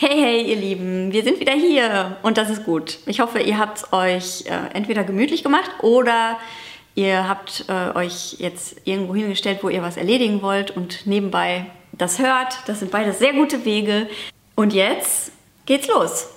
Hey, hey, ihr Lieben, wir sind wieder hier und das ist gut. Ich hoffe, ihr habt es euch äh, entweder gemütlich gemacht oder ihr habt äh, euch jetzt irgendwo hingestellt, wo ihr was erledigen wollt und nebenbei das hört. Das sind beide sehr gute Wege. Und jetzt geht's los.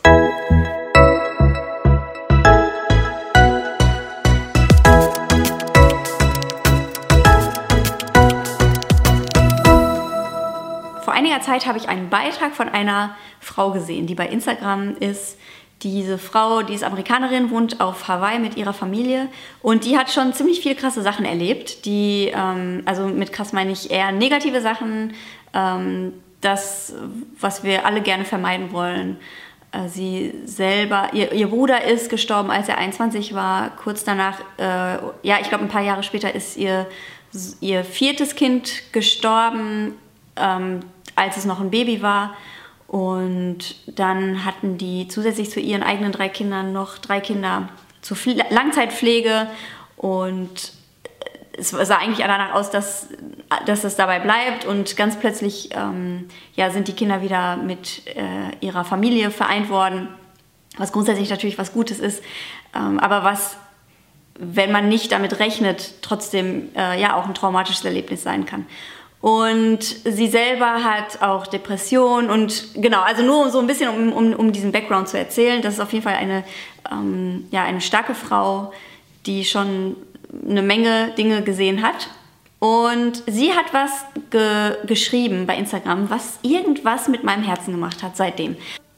Einiger Zeit habe ich einen Beitrag von einer Frau gesehen, die bei Instagram ist. Diese Frau, die ist Amerikanerin, wohnt auf Hawaii mit ihrer Familie und die hat schon ziemlich viele krasse Sachen erlebt. Die, ähm, also mit krass meine ich eher negative Sachen, ähm, das, was wir alle gerne vermeiden wollen. Äh, sie selber, ihr, ihr, Bruder ist gestorben, als er 21 war. Kurz danach, äh, ja, ich glaube ein paar Jahre später ist ihr, ihr viertes Kind gestorben, ähm, als es noch ein Baby war. Und dann hatten die zusätzlich zu ihren eigenen drei Kindern noch drei Kinder zur Langzeitpflege. Und es sah eigentlich danach aus, dass, dass es dabei bleibt. Und ganz plötzlich ähm, ja, sind die Kinder wieder mit äh, ihrer Familie vereint worden. Was grundsätzlich natürlich was Gutes ist. Ähm, aber was, wenn man nicht damit rechnet, trotzdem äh, ja auch ein traumatisches Erlebnis sein kann. Und sie selber hat auch Depressionen und genau, also nur so ein bisschen, um, um, um diesen Background zu erzählen. Das ist auf jeden Fall eine, ähm, ja, eine starke Frau, die schon eine Menge Dinge gesehen hat. Und sie hat was ge geschrieben bei Instagram, was irgendwas mit meinem Herzen gemacht hat seitdem.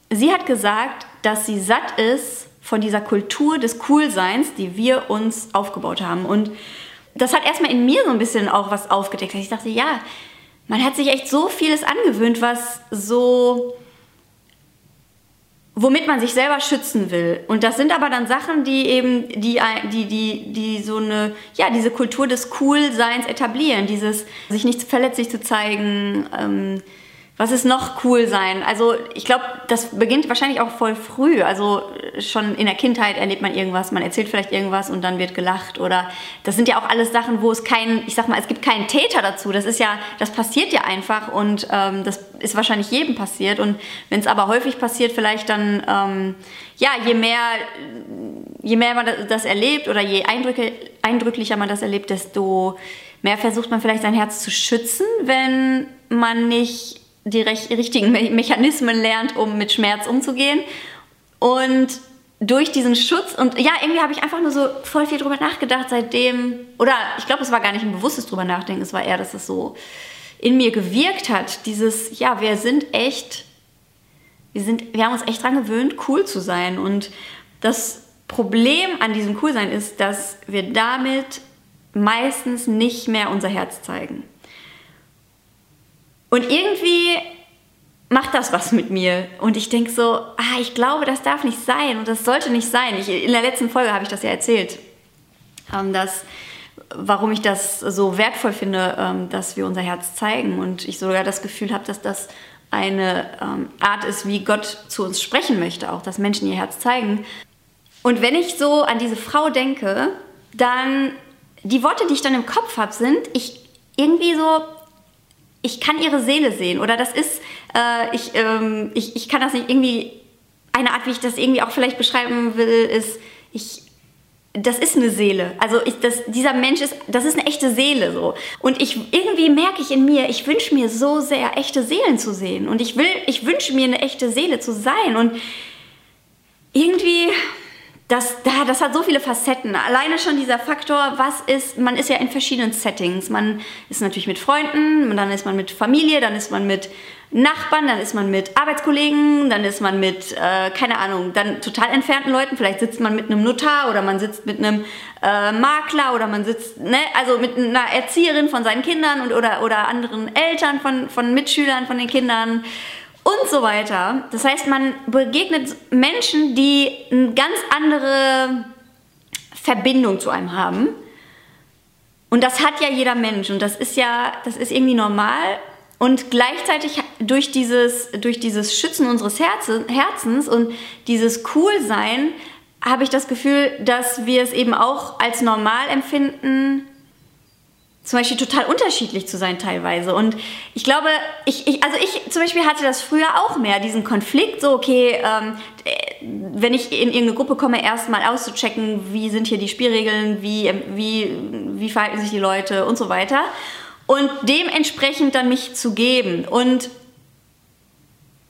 Sie hat gesagt, dass sie satt ist von dieser Kultur des Coolseins, die wir uns aufgebaut haben. Und das hat erstmal in mir so ein bisschen auch was aufgedeckt. Ich dachte, ja, man hat sich echt so vieles angewöhnt, was so womit man sich selber schützen will. Und das sind aber dann Sachen, die eben, die, die, die, die so eine, ja, diese Kultur des Coolseins etablieren, dieses sich nicht verletzlich zu zeigen, ähm, was ist noch cool sein? Also ich glaube, das beginnt wahrscheinlich auch voll früh. Also schon in der Kindheit erlebt man irgendwas, man erzählt vielleicht irgendwas und dann wird gelacht. Oder das sind ja auch alles Sachen, wo es keinen, ich sag mal, es gibt keinen Täter dazu. Das ist ja, das passiert ja einfach und ähm, das ist wahrscheinlich jedem passiert. Und wenn es aber häufig passiert, vielleicht dann, ähm, ja, je mehr, je mehr man das erlebt oder je eindrücke, eindrücklicher man das erlebt, desto mehr versucht man vielleicht sein Herz zu schützen, wenn man nicht die richtigen Me Mechanismen lernt, um mit Schmerz umzugehen. Und durch diesen Schutz und ja, irgendwie habe ich einfach nur so voll viel drüber nachgedacht seitdem, oder ich glaube, es war gar nicht ein bewusstes drüber nachdenken, es war eher, dass es so in mir gewirkt hat, dieses, ja, wir sind echt, wir, sind, wir haben uns echt dran gewöhnt, cool zu sein. Und das Problem an diesem Coolsein ist, dass wir damit meistens nicht mehr unser Herz zeigen. Und irgendwie macht das was mit mir. Und ich denke so, ah, ich glaube, das darf nicht sein und das sollte nicht sein. Ich, in der letzten Folge habe ich das ja erzählt, ähm, dass, warum ich das so wertvoll finde, ähm, dass wir unser Herz zeigen. Und ich sogar das Gefühl habe, dass das eine ähm, Art ist, wie Gott zu uns sprechen möchte, auch dass Menschen ihr Herz zeigen. Und wenn ich so an diese Frau denke, dann die Worte, die ich dann im Kopf habe, sind, ich irgendwie so, ich kann ihre Seele sehen oder das ist, äh, ich, ähm, ich, ich kann das nicht irgendwie, eine Art, wie ich das irgendwie auch vielleicht beschreiben will, ist, ich, das ist eine Seele. Also ich, das, dieser Mensch ist, das ist eine echte Seele so. Und ich irgendwie merke ich in mir, ich wünsche mir so sehr echte Seelen zu sehen. Und ich will, ich wünsche mir eine echte Seele zu sein. Und irgendwie das, das hat so viele Facetten. Alleine schon dieser Faktor, was ist, man ist ja in verschiedenen Settings. Man ist natürlich mit Freunden, dann ist man mit Familie, dann ist man mit Nachbarn, dann ist man mit Arbeitskollegen, dann ist man mit, äh, keine Ahnung, dann total entfernten Leuten. Vielleicht sitzt man mit einem Notar oder man sitzt mit einem äh, Makler oder man sitzt, ne, also mit einer Erzieherin von seinen Kindern und, oder, oder anderen Eltern von, von Mitschülern von den Kindern und so weiter. Das heißt, man begegnet Menschen, die eine ganz andere Verbindung zu einem haben. Und das hat ja jeder Mensch und das ist ja, das ist irgendwie normal. Und gleichzeitig durch dieses, durch dieses Schützen unseres Herzens und dieses Coolsein habe ich das Gefühl, dass wir es eben auch als normal empfinden, zum Beispiel total unterschiedlich zu sein teilweise. Und ich glaube, ich, ich, also ich zum Beispiel hatte das früher auch mehr, diesen Konflikt, so okay, ähm, wenn ich in irgendeine Gruppe komme, erstmal auszuchecken, wie sind hier die Spielregeln, wie, wie, wie verhalten sich die Leute und so weiter. Und dementsprechend dann mich zu geben. Und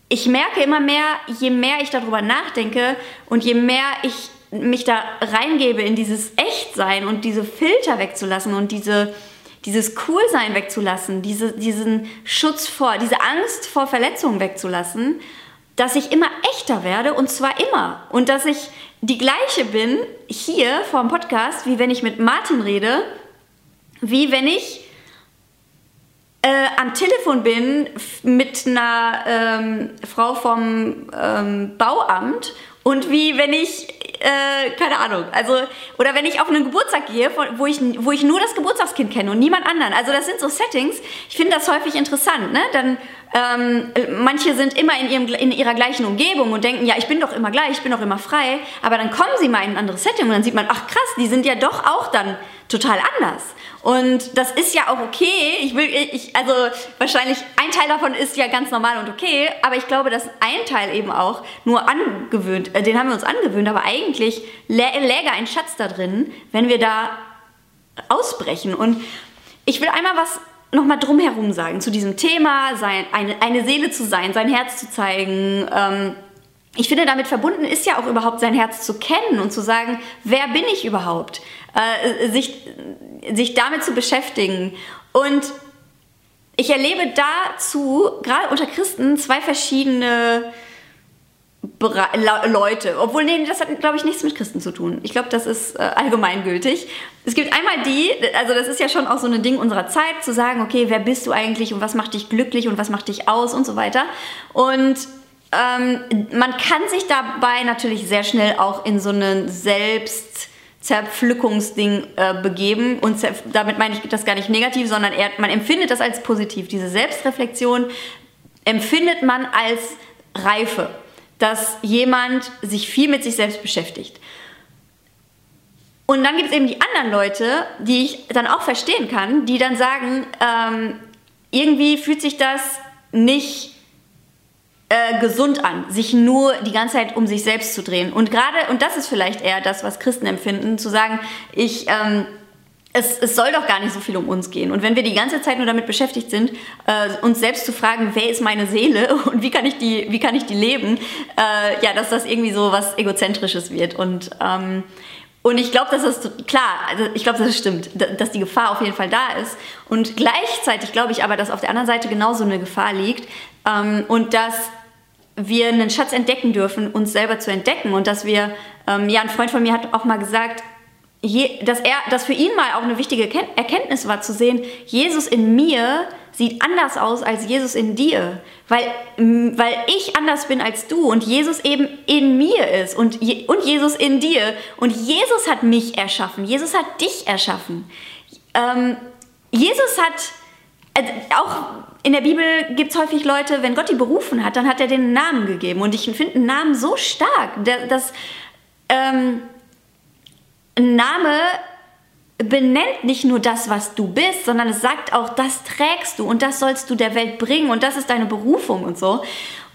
ich merke immer mehr, je mehr ich darüber nachdenke und je mehr ich mich da reingebe in dieses Echtsein und diese Filter wegzulassen und diese dieses Coolsein wegzulassen, diese, diesen Schutz vor, diese Angst vor Verletzungen wegzulassen, dass ich immer echter werde und zwar immer. Und dass ich die gleiche bin hier vor dem Podcast, wie wenn ich mit Martin rede, wie wenn ich äh, am Telefon bin mit einer ähm, Frau vom ähm, Bauamt und wie wenn ich äh, keine Ahnung. Also, oder wenn ich auf einen Geburtstag gehe, wo ich, wo ich nur das Geburtstagskind kenne und niemand anderen. Also das sind so Settings. Ich finde das häufig interessant. Ne? Dann ähm, manche sind immer in, ihrem, in ihrer gleichen Umgebung und denken, ja, ich bin doch immer gleich, ich bin doch immer frei. Aber dann kommen sie mal in ein anderes Setting und dann sieht man, ach krass, die sind ja doch auch dann total anders. Und das ist ja auch okay. Ich will, ich, also wahrscheinlich ein Teil davon ist ja ganz normal und okay, aber ich glaube, dass ein Teil eben auch nur angewöhnt, äh, den haben wir uns angewöhnt, aber eigentlich lä läge ein Schatz da drin, wenn wir da ausbrechen. Und ich will einmal was nochmal drumherum sagen zu diesem Thema, sein, eine, eine Seele zu sein, sein Herz zu zeigen. Ähm, ich finde, damit verbunden ist ja auch überhaupt sein Herz zu kennen und zu sagen, wer bin ich überhaupt? Äh, sich, sich damit zu beschäftigen. Und ich erlebe dazu, gerade unter Christen, zwei verschiedene Bere Leute. Obwohl, nee, das hat, glaube ich, nichts mit Christen zu tun. Ich glaube, das ist äh, allgemeingültig. Es gibt einmal die, also das ist ja schon auch so ein Ding unserer Zeit, zu sagen, okay, wer bist du eigentlich und was macht dich glücklich und was macht dich aus und so weiter. Und ähm, man kann sich dabei natürlich sehr schnell auch in so einen Selbst Zerpflückungsding äh, begeben. Und damit meine ich das gar nicht negativ, sondern eher, man empfindet das als positiv. Diese Selbstreflexion empfindet man als Reife, dass jemand sich viel mit sich selbst beschäftigt. Und dann gibt es eben die anderen Leute, die ich dann auch verstehen kann, die dann sagen, ähm, irgendwie fühlt sich das nicht äh, gesund an, sich nur die ganze Zeit um sich selbst zu drehen. Und gerade, und das ist vielleicht eher das, was Christen empfinden, zu sagen, ich, ähm, es, es, soll doch gar nicht so viel um uns gehen. Und wenn wir die ganze Zeit nur damit beschäftigt sind, äh, uns selbst zu fragen, wer ist meine Seele und wie kann ich die, wie kann ich die leben, äh, ja, dass das irgendwie so was Egozentrisches wird. Und, ähm, und ich glaube, dass das klar, also ich glaube, dass es stimmt, dass die Gefahr auf jeden Fall da ist. Und gleichzeitig glaube ich aber, dass auf der anderen Seite genauso eine Gefahr liegt ähm, und dass wir einen Schatz entdecken dürfen, uns selber zu entdecken. Und dass wir, ähm, ja, ein Freund von mir hat auch mal gesagt, je, dass er, dass für ihn mal auch eine wichtige Erkenntnis war zu sehen, Jesus in mir sieht anders aus als Jesus in dir, weil, weil ich anders bin als du und Jesus eben in mir ist und, und Jesus in dir. Und Jesus hat mich erschaffen, Jesus hat dich erschaffen. Ähm, Jesus hat äh, auch in der Bibel gibt es häufig Leute, wenn Gott die berufen hat, dann hat er den Namen gegeben. Und ich finde einen Namen so stark, dass ähm, ein Name benennt nicht nur das, was du bist, sondern es sagt auch, das trägst du und das sollst du der Welt bringen und das ist deine Berufung und so.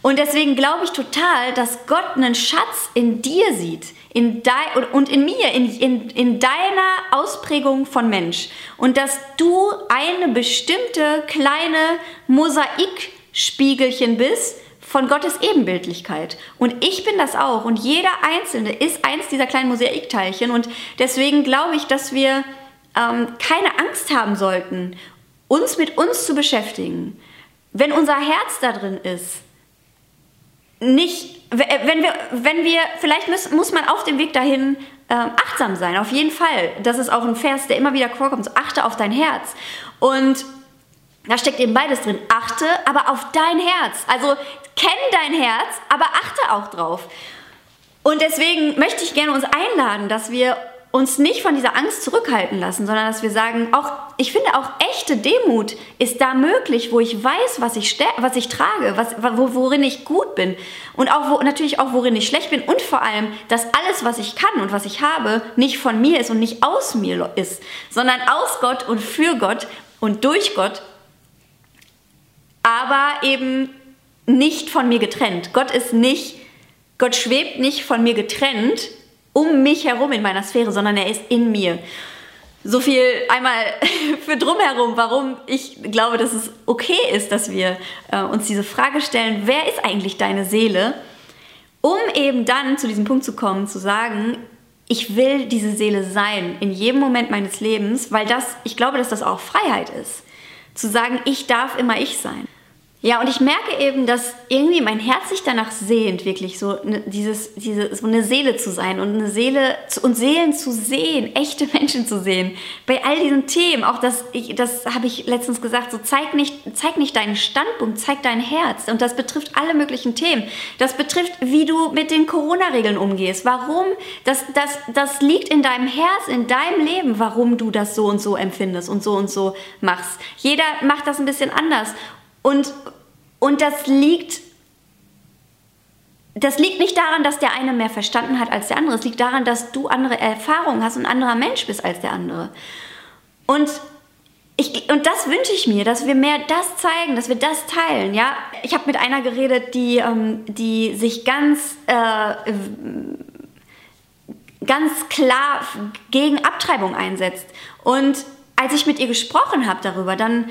Und deswegen glaube ich total, dass Gott einen Schatz in dir sieht in dein, und in mir, in, in, in deiner Ausprägung von Mensch. Und dass du eine bestimmte kleine Mosaikspiegelchen bist von Gottes Ebenbildlichkeit. Und ich bin das auch. Und jeder Einzelne ist eins dieser kleinen Mosaikteilchen. Und deswegen glaube ich, dass wir ähm, keine Angst haben sollten, uns mit uns zu beschäftigen. Wenn unser Herz da drin ist, nicht, wenn wir, wenn wir, vielleicht muss, muss man auf dem Weg dahin äh, achtsam sein, auf jeden Fall. Das ist auch ein Vers, der immer wieder vorkommt. So, achte auf dein Herz. Und da steckt eben beides drin. Achte aber auf dein Herz. Also kenn dein Herz, aber achte auch drauf. Und deswegen möchte ich gerne uns einladen, dass wir uns nicht von dieser Angst zurückhalten lassen, sondern dass wir sagen, auch ich finde auch echte Demut ist da möglich, wo ich weiß, was ich was ich trage, was, worin ich gut bin und auch wo, natürlich auch worin ich schlecht bin und vor allem, dass alles, was ich kann und was ich habe, nicht von mir ist und nicht aus mir ist, sondern aus Gott und für Gott und durch Gott, aber eben nicht von mir getrennt. Gott ist nicht, Gott schwebt nicht von mir getrennt um mich herum in meiner Sphäre, sondern er ist in mir. So viel einmal für drumherum, warum ich glaube, dass es okay ist, dass wir äh, uns diese Frage stellen, wer ist eigentlich deine Seele? Um eben dann zu diesem Punkt zu kommen, zu sagen, ich will diese Seele sein in jedem Moment meines Lebens, weil das, ich glaube, dass das auch Freiheit ist. Zu sagen, ich darf immer ich sein. Ja, und ich merke eben, dass irgendwie mein Herz sich danach sehnt, wirklich so ne, dieses, diese, so eine Seele zu sein und eine Seele zu, und Seelen zu sehen, echte Menschen zu sehen. Bei all diesen Themen, auch das, das habe ich letztens gesagt, so zeig nicht, zeig nicht deinen Standpunkt, zeig dein Herz. Und das betrifft alle möglichen Themen. Das betrifft, wie du mit den Corona-Regeln umgehst. Warum? Das, das, das liegt in deinem Herz, in deinem Leben, warum du das so und so empfindest und so und so machst. Jeder macht das ein bisschen anders. Und, und das liegt das liegt nicht daran, dass der eine mehr verstanden hat als der andere. Es liegt daran, dass du andere Erfahrungen hast und ein anderer Mensch bist als der andere. Und, ich, und das wünsche ich mir, dass wir mehr das zeigen, dass wir das teilen. Ja? Ich habe mit einer geredet, die, ähm, die sich ganz, äh, ganz klar gegen Abtreibung einsetzt. Und als ich mit ihr gesprochen habe darüber, dann,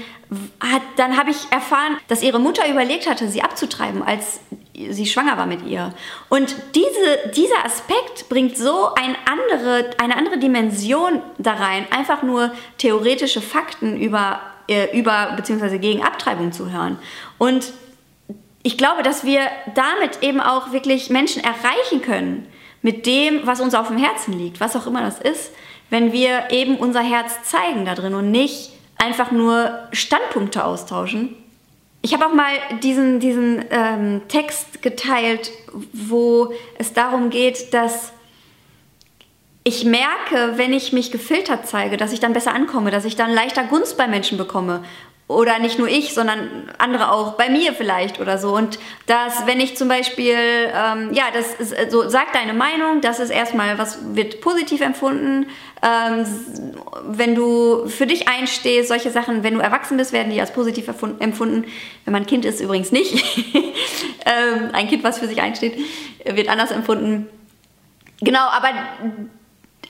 dann habe ich erfahren, dass ihre Mutter überlegt hatte, sie abzutreiben, als sie schwanger war mit ihr. Und diese, dieser Aspekt bringt so ein andere, eine andere Dimension da rein, einfach nur theoretische Fakten über, äh, über bzw. gegen Abtreibung zu hören. Und ich glaube, dass wir damit eben auch wirklich Menschen erreichen können mit dem, was uns auf dem Herzen liegt, was auch immer das ist wenn wir eben unser Herz zeigen da drin und nicht einfach nur Standpunkte austauschen. Ich habe auch mal diesen, diesen ähm, Text geteilt, wo es darum geht, dass ich merke, wenn ich mich gefiltert zeige, dass ich dann besser ankomme, dass ich dann leichter Gunst bei Menschen bekomme oder nicht nur ich, sondern andere auch, bei mir vielleicht oder so. Und dass, wenn ich zum Beispiel, ähm, ja, das ist, äh, so, sag deine Meinung, das ist erstmal, was wird positiv empfunden. Ähm, wenn du für dich einstehst, solche Sachen, wenn du erwachsen bist, werden die als positiv empfunden. Wenn man Kind ist, übrigens nicht. ähm, ein Kind, was für sich einsteht, wird anders empfunden. Genau, aber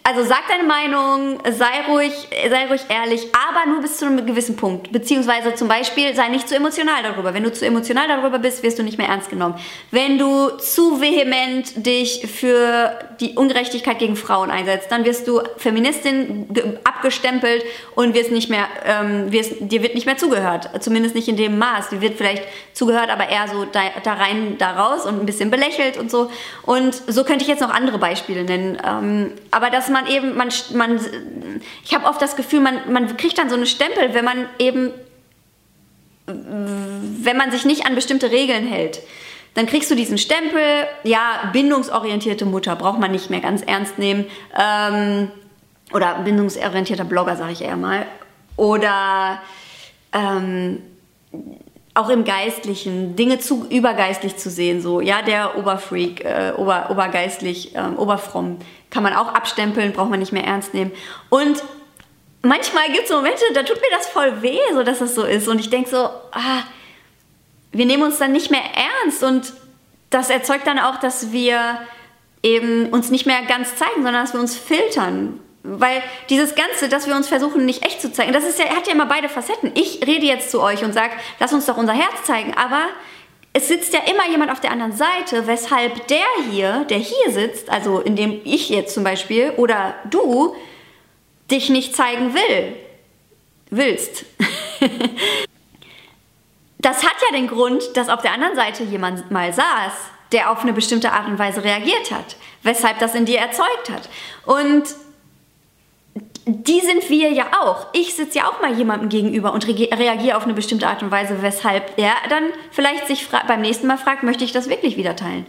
also sag deine Meinung, sei ruhig, sei ruhig ehrlich, aber nur bis zu einem gewissen Punkt. Beziehungsweise zum Beispiel sei nicht zu emotional darüber. Wenn du zu emotional darüber bist, wirst du nicht mehr ernst genommen. Wenn du zu vehement dich für die Ungerechtigkeit gegen Frauen einsetzt, dann wirst du Feministin abgestempelt und wirst nicht mehr, ähm, wirst, dir wird nicht mehr zugehört. Zumindest nicht in dem Maß. Dir wird vielleicht zugehört, aber eher so da, da rein, da raus und ein bisschen belächelt und so. Und so könnte ich jetzt noch andere Beispiele nennen. Ähm, aber man man eben, man, man ich habe oft das Gefühl, man, man kriegt dann so eine Stempel, wenn man eben, wenn man sich nicht an bestimmte Regeln hält. Dann kriegst du diesen Stempel, ja, bindungsorientierte Mutter braucht man nicht mehr ganz ernst nehmen. Ähm, oder bindungsorientierter Blogger, sage ich eher mal. Oder ähm, auch im Geistlichen Dinge zu übergeistlich zu sehen, so ja der Oberfreak, äh, ober, obergeistlich, äh, oberfromm kann man auch abstempeln, braucht man nicht mehr ernst nehmen. Und manchmal gibt es Momente, da tut mir das voll weh, so dass das so ist. Und ich denke so, ah, wir nehmen uns dann nicht mehr ernst und das erzeugt dann auch, dass wir eben uns nicht mehr ganz zeigen, sondern dass wir uns filtern. Weil dieses Ganze, dass wir uns versuchen, nicht echt zu zeigen, das ist ja, hat ja immer beide Facetten. Ich rede jetzt zu euch und sage, lass uns doch unser Herz zeigen, aber es sitzt ja immer jemand auf der anderen Seite, weshalb der hier, der hier sitzt, also in dem ich jetzt zum Beispiel oder du, dich nicht zeigen will. Willst. das hat ja den Grund, dass auf der anderen Seite jemand mal saß, der auf eine bestimmte Art und Weise reagiert hat, weshalb das in dir erzeugt hat. Und die sind wir ja auch. Ich sitze ja auch mal jemandem gegenüber und reagiere auf eine bestimmte Art und Weise, weshalb er dann vielleicht sich beim nächsten Mal fragt, möchte ich das wirklich wieder teilen?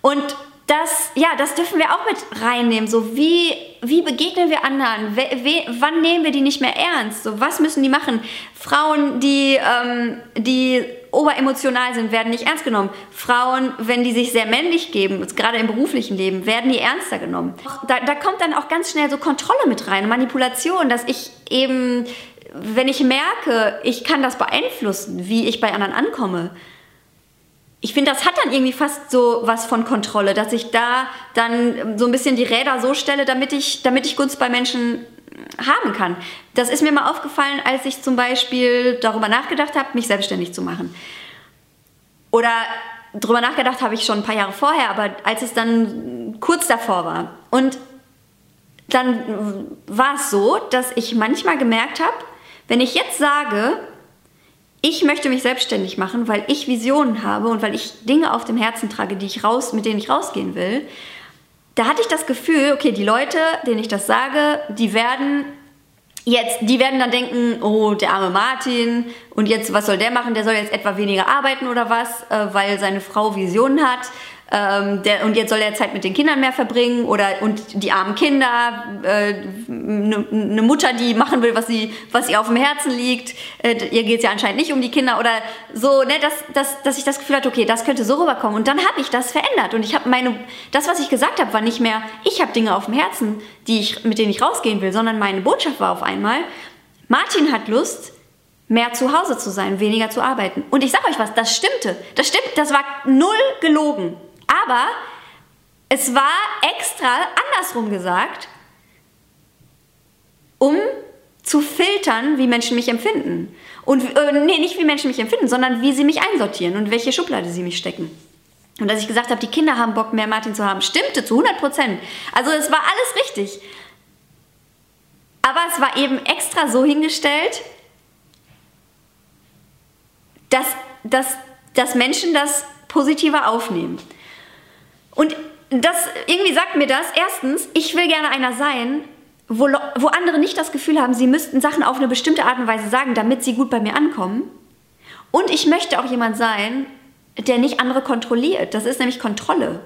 Und das, ja, das dürfen wir auch mit reinnehmen. So, wie, wie begegnen wir anderen? We, we, wann nehmen wir die nicht mehr ernst? So, was müssen die machen? Frauen, die, ähm, die oberemotional sind, werden nicht ernst genommen. Frauen, wenn die sich sehr männlich geben, gerade im beruflichen Leben, werden die ernster genommen. Da, da kommt dann auch ganz schnell so Kontrolle mit rein, Manipulation, dass ich eben, wenn ich merke, ich kann das beeinflussen, wie ich bei anderen ankomme, ich finde, das hat dann irgendwie fast so was von Kontrolle, dass ich da dann so ein bisschen die Räder so stelle, damit ich, damit ich Gunst bei Menschen haben kann. Das ist mir mal aufgefallen, als ich zum Beispiel darüber nachgedacht habe, mich selbstständig zu machen. Oder darüber nachgedacht habe ich schon ein paar Jahre vorher, aber als es dann kurz davor war. Und dann war es so, dass ich manchmal gemerkt habe, wenn ich jetzt sage, ich möchte mich selbstständig machen, weil ich Visionen habe und weil ich Dinge auf dem Herzen trage, die ich raus, mit denen ich rausgehen will. Da hatte ich das Gefühl, okay, die Leute, denen ich das sage, die werden jetzt, die werden dann denken, oh, der arme Martin, und jetzt, was soll der machen? Der soll jetzt etwa weniger arbeiten oder was, äh, weil seine Frau Visionen hat ähm, der, und jetzt soll er Zeit mit den Kindern mehr verbringen oder und die armen Kinder, eine äh, ne, ne Mutter, die machen will, was sie, was ihr auf dem Herzen liegt, äh, ihr geht es ja anscheinend nicht um die Kinder oder so, ne, dass, dass, dass ich das Gefühl hatte, okay, das könnte so rüberkommen und dann habe ich das verändert und ich habe meine, das, was ich gesagt habe, war nicht mehr, ich habe Dinge auf dem Herzen, die ich, mit denen ich rausgehen will, sondern meine Botschaft war auf einmal, Martin hat Lust, mehr zu Hause zu sein, weniger zu arbeiten. Und ich sage euch was, das stimmte. Das stimmt, das war null gelogen. Aber es war extra andersrum gesagt, um zu filtern, wie Menschen mich empfinden. Und äh, nee, nicht wie Menschen mich empfinden, sondern wie sie mich einsortieren und welche Schublade sie mich stecken. Und dass ich gesagt habe, die Kinder haben Bock, mehr Martin zu haben, stimmte zu 100 Prozent. Also es war alles richtig. Aber es war eben extra so hingestellt, dass, dass, dass Menschen das positiver aufnehmen. Und das irgendwie sagt mir das, erstens, ich will gerne einer sein, wo, wo andere nicht das Gefühl haben, sie müssten Sachen auf eine bestimmte Art und Weise sagen, damit sie gut bei mir ankommen. Und ich möchte auch jemand sein, der nicht andere kontrolliert. Das ist nämlich Kontrolle.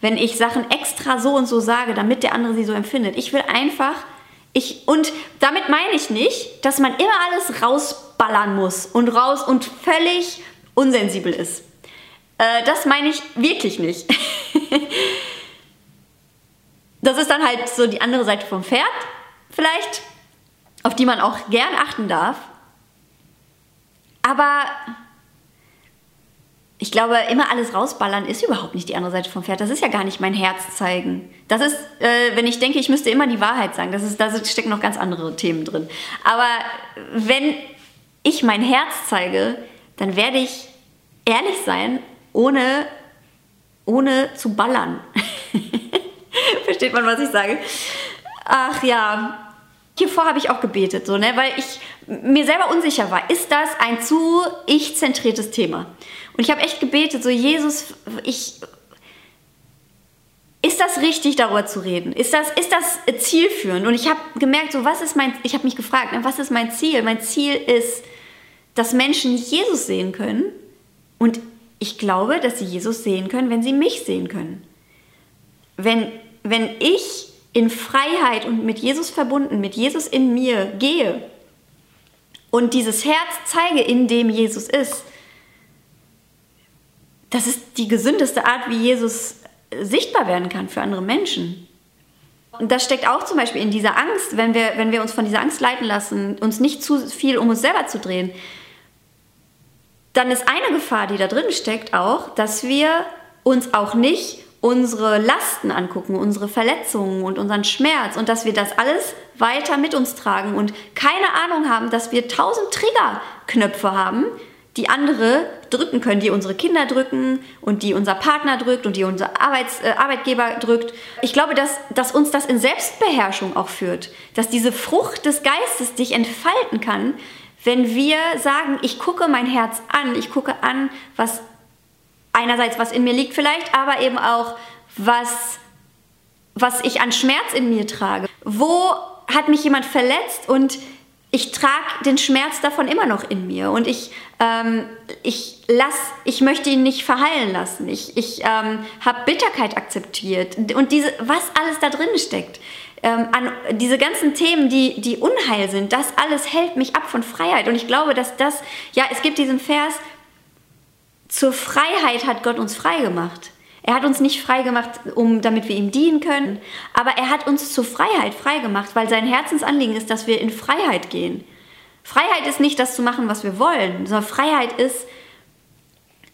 Wenn ich Sachen extra so und so sage, damit der andere sie so empfindet. Ich will einfach, ich, und damit meine ich nicht, dass man immer alles rausballern muss und raus und völlig unsensibel ist. Äh, das meine ich wirklich nicht. das ist dann halt so die andere Seite vom Pferd, vielleicht, auf die man auch gern achten darf. Aber ich glaube, immer alles rausballern ist überhaupt nicht die andere Seite vom Pferd. Das ist ja gar nicht mein Herz zeigen. Das ist, äh, wenn ich denke, ich müsste immer die Wahrheit sagen. Das ist, da stecken noch ganz andere Themen drin. Aber wenn ich mein Herz zeige, dann werde ich ehrlich sein ohne, ohne zu ballern. Versteht man, was ich sage? Ach ja, hiervor habe ich auch gebetet, so, ne? weil ich mir selber unsicher war, ist das ein zu ich-zentriertes Thema? Und ich habe echt gebetet, so Jesus, ich, ist das richtig, darüber zu reden? Ist das, ist das zielführend? Und ich habe gemerkt, so, was ist mein, ich habe mich gefragt, ne, was ist mein Ziel? Mein Ziel ist, dass Menschen Jesus sehen können und ich glaube, dass sie Jesus sehen können, wenn sie mich sehen können. Wenn, wenn ich in Freiheit und mit Jesus verbunden, mit Jesus in mir gehe und dieses Herz zeige, in dem Jesus ist, das ist die gesündeste Art, wie Jesus sichtbar werden kann für andere Menschen. Und das steckt auch zum Beispiel in dieser Angst, wenn wir, wenn wir uns von dieser Angst leiten lassen, uns nicht zu viel um uns selber zu drehen dann ist eine Gefahr, die da drin steckt, auch, dass wir uns auch nicht unsere Lasten angucken, unsere Verletzungen und unseren Schmerz und dass wir das alles weiter mit uns tragen und keine Ahnung haben, dass wir tausend Triggerknöpfe haben, die andere drücken können, die unsere Kinder drücken und die unser Partner drückt und die unser Arbeits, äh, Arbeitgeber drückt. Ich glaube, dass, dass uns das in Selbstbeherrschung auch führt, dass diese Frucht des Geistes dich entfalten kann, wenn wir sagen, ich gucke mein Herz an, ich gucke an, was einerseits was in mir liegt vielleicht, aber eben auch was was ich an Schmerz in mir trage. Wo hat mich jemand verletzt und ich trage den Schmerz davon immer noch in mir und ich, ähm, ich lass, ich möchte ihn nicht verheilen lassen. Ich, ich ähm, habe Bitterkeit akzeptiert und diese, was alles da drin steckt. Ähm, an diese ganzen Themen, die, die Unheil sind, das alles hält mich ab von Freiheit. Und ich glaube, dass das, ja, es gibt diesen Vers, zur Freiheit hat Gott uns frei gemacht. Er hat uns nicht frei gemacht, um, damit wir ihm dienen können, aber er hat uns zur Freiheit frei gemacht, weil sein Herzensanliegen ist, dass wir in Freiheit gehen. Freiheit ist nicht das zu machen, was wir wollen, sondern Freiheit ist,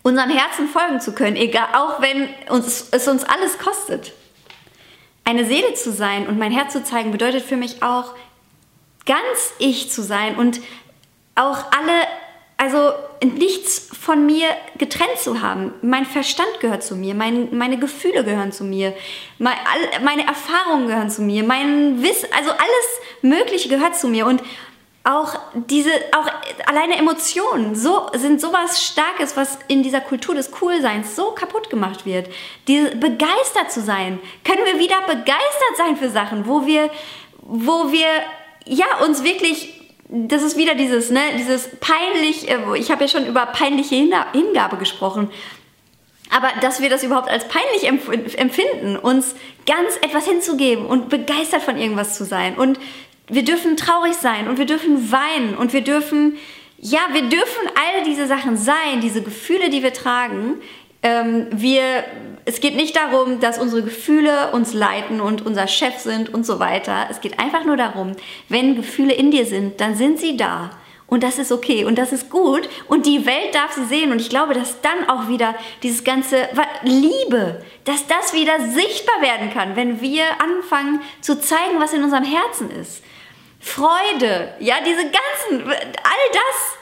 unserem Herzen folgen zu können, egal, auch wenn uns, es uns alles kostet. Eine Seele zu sein und mein Herz zu zeigen, bedeutet für mich auch, ganz ich zu sein und auch alle also nichts von mir getrennt zu haben. Mein Verstand gehört zu mir, mein, meine Gefühle gehören zu mir, mein, all, meine Erfahrungen gehören zu mir, mein Wissen, also alles Mögliche gehört zu mir und auch diese, auch alleine Emotionen, so, sind sowas Starkes, was in dieser Kultur des Coolseins so kaputt gemacht wird. Diese, begeistert zu sein. Können wir wieder begeistert sein für Sachen, wo wir, wo wir, ja, uns wirklich das ist wieder dieses, ne, dieses peinlich, äh, ich habe ja schon über peinliche Hingabe gesprochen, aber dass wir das überhaupt als peinlich empfinden, uns ganz etwas hinzugeben und begeistert von irgendwas zu sein. Und wir dürfen traurig sein und wir dürfen weinen und wir dürfen, ja, wir dürfen all diese Sachen sein, diese Gefühle, die wir tragen. Ähm, wir es geht nicht darum, dass unsere Gefühle uns leiten und unser Chef sind und so weiter. Es geht einfach nur darum, wenn Gefühle in dir sind, dann sind sie da. Und das ist okay und das ist gut und die Welt darf sie sehen. Und ich glaube, dass dann auch wieder dieses ganze Liebe, dass das wieder sichtbar werden kann, wenn wir anfangen zu zeigen, was in unserem Herzen ist. Freude, ja, diese ganzen, all das,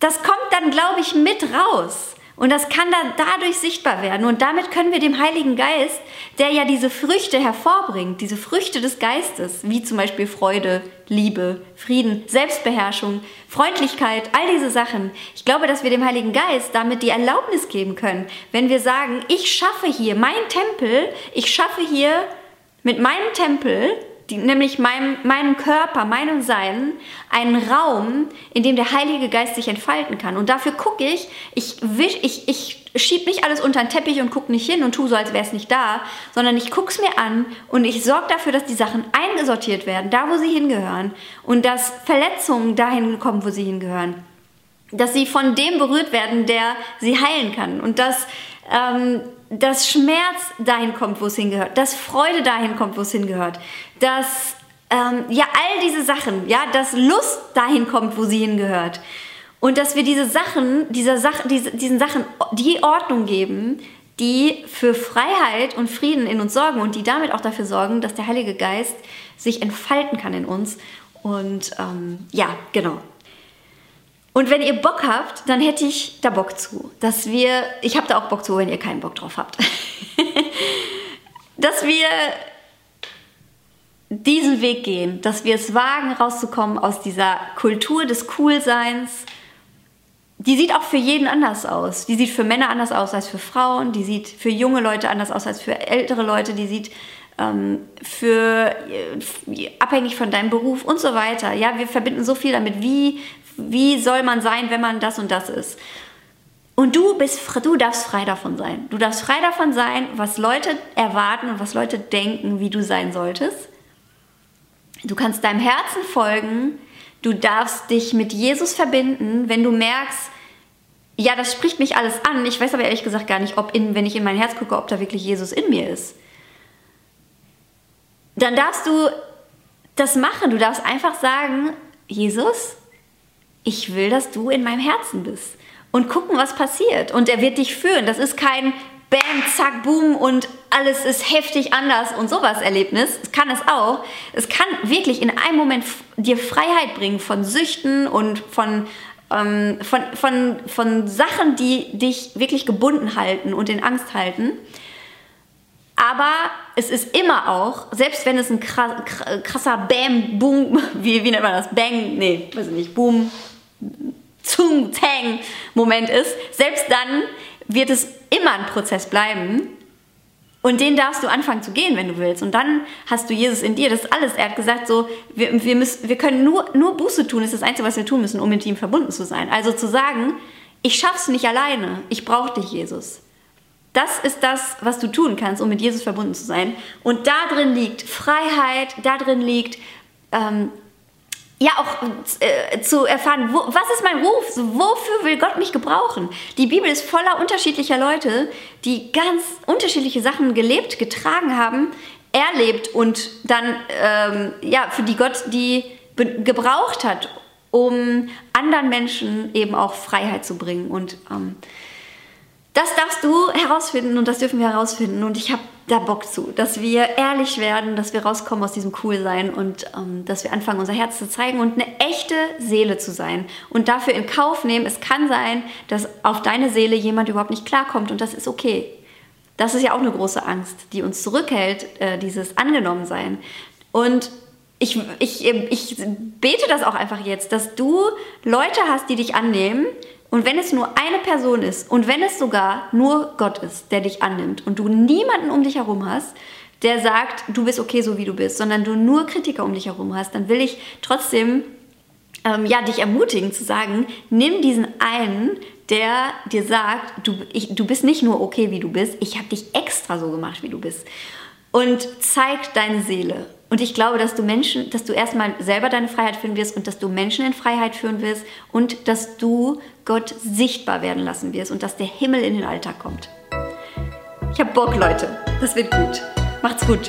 das kommt dann, glaube ich, mit raus. Und das kann dann dadurch sichtbar werden. Und damit können wir dem Heiligen Geist, der ja diese Früchte hervorbringt, diese Früchte des Geistes, wie zum Beispiel Freude, Liebe, Frieden, Selbstbeherrschung, Freundlichkeit, all diese Sachen. Ich glaube, dass wir dem Heiligen Geist damit die Erlaubnis geben können, wenn wir sagen, ich schaffe hier mein Tempel, ich schaffe hier mit meinem Tempel die, nämlich meinem, meinem Körper, meinem Sein, einen Raum, in dem der Heilige Geist sich entfalten kann. Und dafür gucke ich, ich, wisch, ich, ich schiebe nicht alles unter den Teppich und gucke nicht hin und tue so, als wäre es nicht da, sondern ich gucke es mir an und ich sorge dafür, dass die Sachen eingesortiert werden, da wo sie hingehören und dass Verletzungen dahin kommen, wo sie hingehören. Dass sie von dem berührt werden, der sie heilen kann. Und dass ähm, dass Schmerz dahin kommt, wo es hingehört, dass Freude dahin kommt, wo es hingehört, dass ähm, ja all diese Sachen, ja, dass Lust dahin kommt, wo sie hingehört und dass wir diese Sachen, dieser Sache, diese, diesen Sachen die Ordnung geben, die für Freiheit und Frieden in uns sorgen und die damit auch dafür sorgen, dass der Heilige Geist sich entfalten kann in uns. Und ähm, ja, genau. Und wenn ihr Bock habt, dann hätte ich da Bock zu, dass wir, ich habe da auch Bock zu, wenn ihr keinen Bock drauf habt, dass wir diesen Weg gehen, dass wir es wagen, rauszukommen aus dieser Kultur des Coolseins. Die sieht auch für jeden anders aus. Die sieht für Männer anders aus als für Frauen. Die sieht für junge Leute anders aus als für ältere Leute. Die sieht ähm, für äh, abhängig von deinem Beruf und so weiter. Ja, wir verbinden so viel damit. Wie wie soll man sein, wenn man das und das ist. Und du bist, du darfst frei davon sein. Du darfst frei davon sein, was Leute erwarten und was Leute denken, wie du sein solltest. Du kannst deinem Herzen folgen. Du darfst dich mit Jesus verbinden, wenn du merkst, ja, das spricht mich alles an. Ich weiß aber ehrlich gesagt gar nicht, ob in, wenn ich in mein Herz gucke, ob da wirklich Jesus in mir ist. Dann darfst du das machen. Du darfst einfach sagen, Jesus, ich will, dass du in meinem Herzen bist. Und gucken, was passiert. Und er wird dich führen. Das ist kein Bam, zack, boom und alles ist heftig anders und sowas Erlebnis. Es kann es auch. Es kann wirklich in einem Moment dir Freiheit bringen von Süchten und von, ähm, von, von, von Sachen, die dich wirklich gebunden halten und in Angst halten. Aber es ist immer auch, selbst wenn es ein krasser Bam, Boom, wie, wie nennt man das? Bang, nee, weiß ich nicht, Boom, zum Tang Moment ist, selbst dann wird es immer ein Prozess bleiben. Und den darfst du anfangen zu gehen, wenn du willst. Und dann hast du Jesus in dir. Das ist alles. Er hat gesagt, so, wir, wir, müssen, wir können nur, nur Buße tun, das ist das Einzige, was wir tun müssen, um mit ihm verbunden zu sein. Also zu sagen, ich schaff's nicht alleine, ich brauche dich, Jesus. Das ist das, was du tun kannst, um mit Jesus verbunden zu sein. Und da drin liegt Freiheit, da drin liegt ähm, ja auch äh, zu erfahren, wo, was ist mein Ruf? Wofür will Gott mich gebrauchen? Die Bibel ist voller unterschiedlicher Leute, die ganz unterschiedliche Sachen gelebt, getragen haben, erlebt und dann ähm, ja für die Gott die gebraucht hat, um anderen Menschen eben auch Freiheit zu bringen und ähm, das darfst du herausfinden und das dürfen wir herausfinden. Und ich habe da Bock zu, dass wir ehrlich werden, dass wir rauskommen aus diesem Coolsein und ähm, dass wir anfangen, unser Herz zu zeigen und eine echte Seele zu sein. Und dafür in Kauf nehmen, es kann sein, dass auf deine Seele jemand überhaupt nicht klarkommt und das ist okay. Das ist ja auch eine große Angst, die uns zurückhält, äh, dieses Angenommensein. Und ich, ich, ich bete das auch einfach jetzt, dass du Leute hast, die dich annehmen, und wenn es nur eine Person ist und wenn es sogar nur Gott ist, der dich annimmt und du niemanden um dich herum hast, der sagt, du bist okay so wie du bist, sondern du nur Kritiker um dich herum hast, dann will ich trotzdem ähm, ja, dich ermutigen zu sagen, nimm diesen einen, der dir sagt, du, ich, du bist nicht nur okay wie du bist, ich habe dich extra so gemacht wie du bist. Und zeig deine Seele und ich glaube, dass du Menschen, dass du erstmal selber deine Freiheit führen wirst und dass du Menschen in Freiheit führen wirst und dass du Gott sichtbar werden lassen wirst und dass der Himmel in den Alltag kommt. Ich habe Bock, Leute. Das wird gut. Macht's gut.